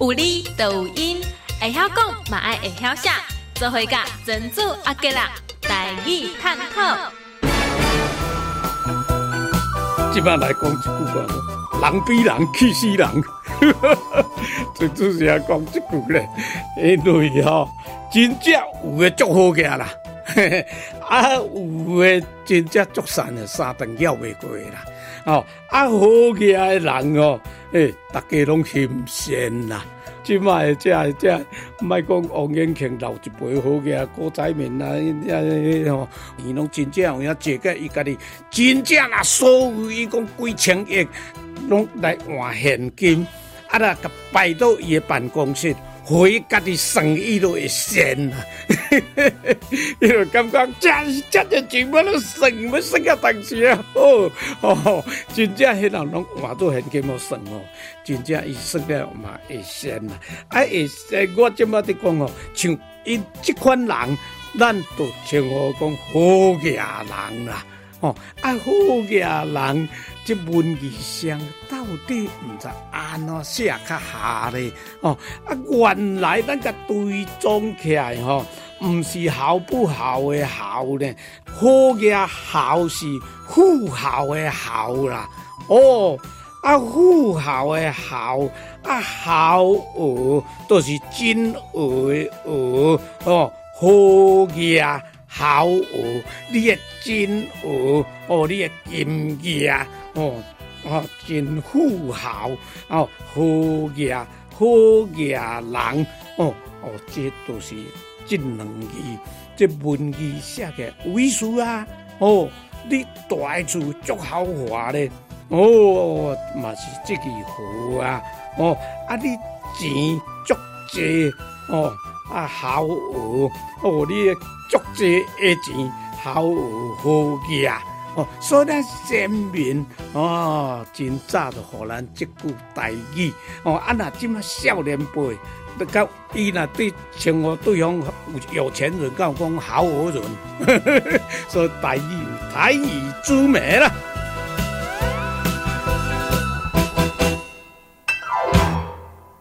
有理就有因，会晓讲嘛爱会晓写，做伙甲珍珠阿吉啦，台语探讨。即摆来讲一句话，人比人气死人。最主是讲即句咧，因为吼，真正有诶足好个啦，啊有诶真正足善诶，三顿要袂过啦。哦，啊好个诶人哦，诶，大家拢欣善啦。即卖即即，莫讲王彦庆留一辈好嘅郭仔面啊，吼，伊拢真正有影坐个伊家己真正啊，所有伊讲几千亿，拢来换现金，啊啦，甲摆到伊嘅办公室。回家己生意都会善啊！伊就感觉真是真个钱要都省，要省个东西啊！哦哦，真正迄人拢换到现金要省哦，真正伊省了嘛会善啊！啊会善，我即马伫讲哦，像伊即款人，咱都称呼讲好家人啦。哦，啊好家人。这文字上到底毋知安怎写较下咧？哦，啊，原来咱个对装起来吼，毋是好不好的好咧？好嘅好是富豪的好啦。哦，啊，富豪的好，啊，好鹅都是金鹅的鹅哦，好嘅好鹅，你嘅金鹅哦，你嘅金鹅。哦，哦，真富豪哦，好嘢，好嘢人哦，哦，这都是这两字，这文字写的为书啊，哦，你大字足豪华咧，哦，嘛是这个好啊，哦，啊，你钱足济，哦，啊，好学，哦，你足济嘅钱好学好嘢。哦，所以咱先民哦，真早就互咱即句台语哦，啊那即么少年辈，都讲伊若对称呼对方有有钱人，讲讲好人，所以台语台语之美啦。